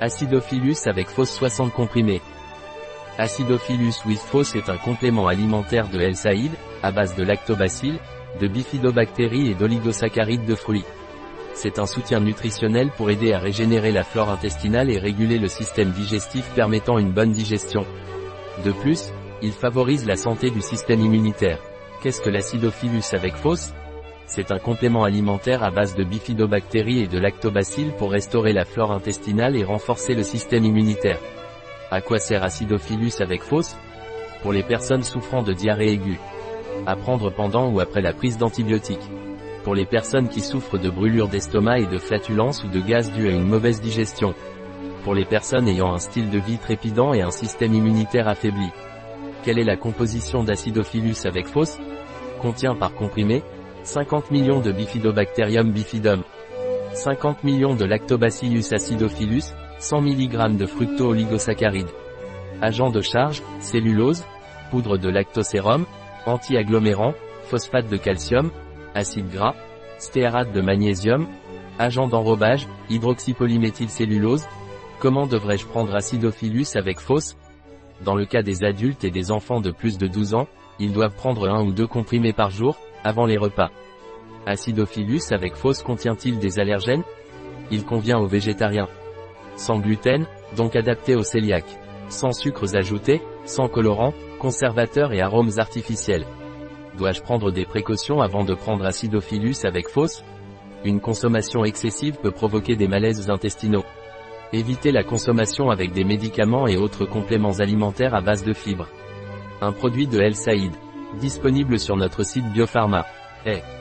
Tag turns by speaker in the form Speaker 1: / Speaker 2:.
Speaker 1: Acidophilus avec fausse 60 comprimés. Acidophilus with fausse est un complément alimentaire de L-Saïd, à base de lactobacilles, de bifidobactéries et d'oligosaccharides de fruits. C'est un soutien nutritionnel pour aider à régénérer la flore intestinale et réguler le système digestif permettant une bonne digestion. De plus, il favorise la santé du système immunitaire. Qu'est-ce que l'acidophilus avec fausse? C'est un complément alimentaire à base de bifidobactéries et de lactobacilles pour restaurer la flore intestinale et renforcer le système immunitaire. À quoi sert acidophilus avec fausse Pour les personnes souffrant de diarrhée aiguë. À prendre pendant ou après la prise d'antibiotiques. Pour les personnes qui souffrent de brûlures d'estomac et de flatulence ou de gaz dû à une mauvaise digestion. Pour les personnes ayant un style de vie trépidant et un système immunitaire affaibli. Quelle est la composition d'acidophilus avec fausse Contient par comprimé 50 millions de bifidobacterium bifidum, 50 millions de lactobacillus acidophilus, 100 mg de fructo-oligosaccharides. Agent de charge, cellulose, poudre de lactosérum, anti-agglomérant, phosphate de calcium, acide gras, stéarate de magnésium, agent d'enrobage, hydroxypolyméthylcellulose. Comment devrais-je prendre acidophilus avec fausse dans le cas des adultes et des enfants de plus de 12 ans, ils doivent prendre un ou deux comprimés par jour, avant les repas. Acidophilus avec fausse contient-il des allergènes? Il convient aux végétariens. Sans gluten, donc adapté aux cœliaques. Sans sucres ajoutés, sans colorants, conservateurs et arômes artificiels. Dois-je prendre des précautions avant de prendre acidophilus avec fausse Une consommation excessive peut provoquer des malaises intestinaux. Évitez la consommation avec des médicaments et autres compléments alimentaires à base de fibres. Un produit de El Saïd. Disponible sur notre site Biopharma. Eh.